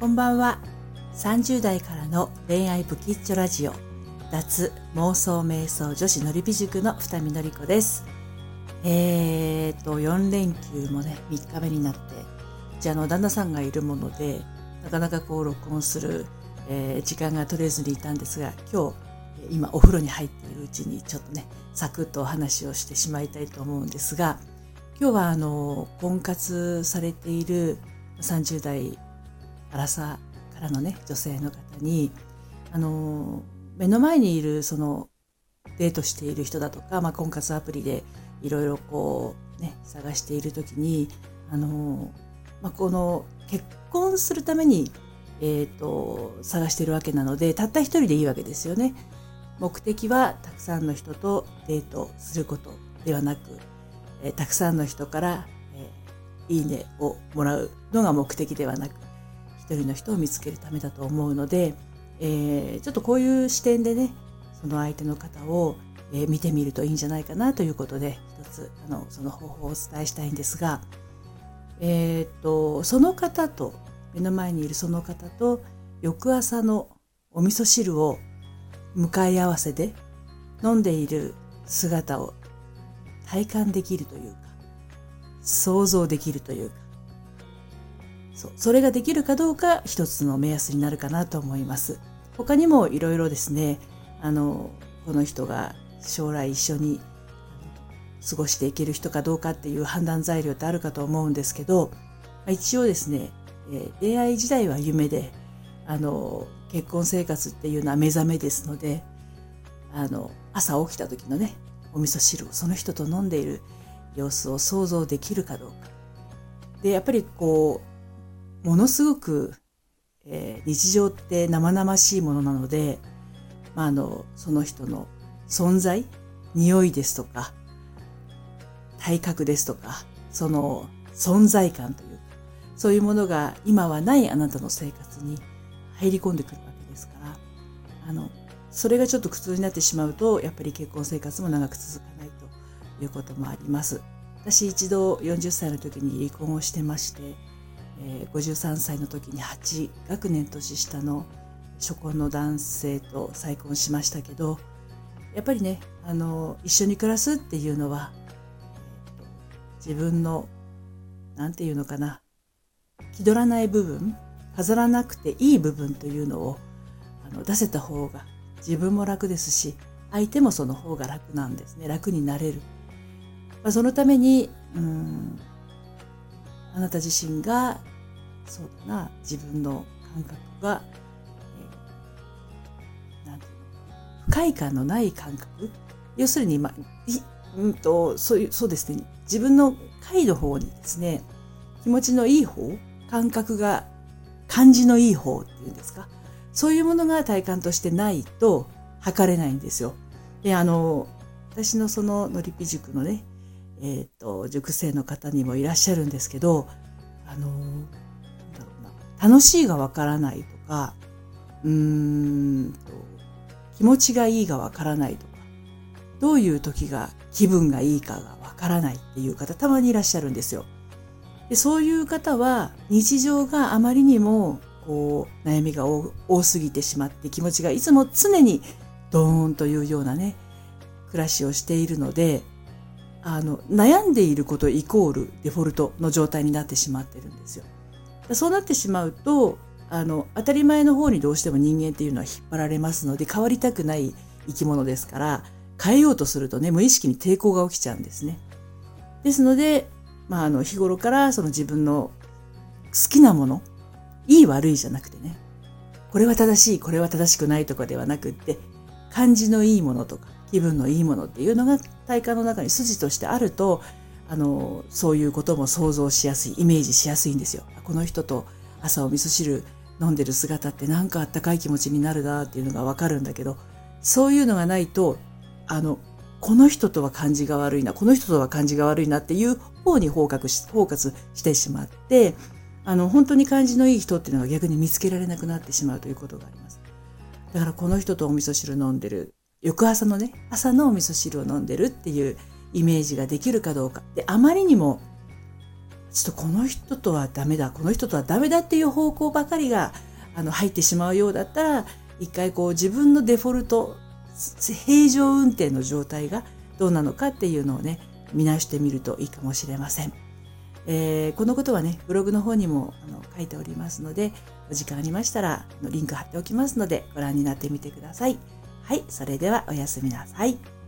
こんばんは。30代からの恋愛ブキッチョラジオ。脱妄想瞑想女子のりび塾の二見のりこです。えーと4連休もね3日目になってじゃあの旦那さんがいるものでなかなかこう録音する、えー、時間が取れずにいたんですが今日今お風呂に入っているうちにちょっとねサクッとお話をしてしまいたいと思うんですが今日はあの婚活されている30代アラサーからのね女性の方にあの目の前にいるそのデートしている人だとか、まあ、婚活アプリでいろいろこうね探している時にあの、まあ、この結婚するために、えーと、探してるわけなのでたった一人でいいわけですよね。目的はたくさんの人とデートすることではなく、えー、たくさんの人から、えー、いいねをもらうのが目的ではなく一人の人を見つけるためだと思うので、えー、ちょっとこういう視点でねその相手の方を、え、見てみるといいんじゃないかなということで一つあのその方法をお伝えしたいんですが、えー、っとその方と目の前にいるその方と翌朝のお味噌汁を向かい合わせで飲んでいる姿を体感できるというか想像できるというかそうそれができるかどうか一つの目安になるかなと思います。他にもいろいろですねあのこの人が将来一緒に過ごしていける人かどうかっていう判断材料ってあるかと思うんですけど一応ですね、え恋愛時代は夢であの結婚生活っていうのは目覚めですのであの朝起きた時のねお味噌汁をその人と飲んでいる様子を想像できるかどうか。でやっぱりこうものすごく、えー、日常って生々しいものなので、まあ、あのその人の存在匂いですとか体格ですとかその存在感というかそういうものが今はないあなたの生活に入り込んでくるわけですからあのそれがちょっと苦痛になってしまうとやっぱり結婚生活も長く続かないということもあります。私一度40歳の時に離婚をしてましてえ、53歳の時に8学年年下の初婚の男性と再婚しましたけどやっぱりねあの一緒に暮らすっていうのは、えー、自分の何て言うのかな気取らない部分飾らなくていい部分というのをあの出せた方が自分も楽ですし相手もその方が楽なんですね。楽になれる、まあ、そのためにうんあなた自身がそうだな。自分の感覚が、えー、なんていうの不快感のない感覚。要するに、まあ、うんとそういうそうですね。自分の回の方にですね気持ちのいい方感覚が感じのいい方っていうんですか。そういうものが体感としてないと測れないんですよ。であの私のそののりぴ塾のねえっ、ー、と塾生の方にもいらっしゃるんですけどあの楽しいがわからないとか、うーんと、気持ちがいいがわからないとか、どういう時が気分がいいかがわからないっていう方たまにいらっしゃるんですよ。でそういう方は日常があまりにもこう悩みが多すぎてしまって気持ちがいつも常にドーンというようなね暮らしをしているのであの悩んでいることイコールデフォルトの状態になってしまってるんですよ。そうなってしまうとあの当たり前の方にどうしても人間っていうのは引っ張られますので変わりたくない生き物ですから変えようとするとね無意識に抵抗が起きちゃうんですね。ですので、まあ、あの日頃からその自分の好きなものいい悪いじゃなくてねこれは正しいこれは正しくないとかではなくって感じのいいものとか気分のいいものっていうのが体感の中に筋としてあるとあのそういうことも想像しやすいイメージしやすいんですよ。この人と朝お味噌汁飲んでる姿ってなんかあったかい気持ちになるなっていうのがわかるんだけどそういうのがないとあのこの人とは感じが悪いなこの人とは感じが悪いなっていう方にフォーカスフォーカスしてしまってあの本当に感じのいい人っていうのが逆に見つけられなくなってしまうということがあります。だからこの人とお味噌汁飲んでる翌朝のね朝のお味噌汁を飲んでるっていうイメージができるかどうかであまりにもちょっとこの人とはダメだこの人とはダメだっていう方向ばかりがあの入ってしまうようだったら一回こう自分のデフォルト平常運転の状態がどうなのかっていうのをね見直してみるといいかもしれません。えー、このことはねブログの方にもあの書いておりますのでお時間ありましたらリンク貼っておきますのでご覧になってみてください。はい、それではおやすみなさい。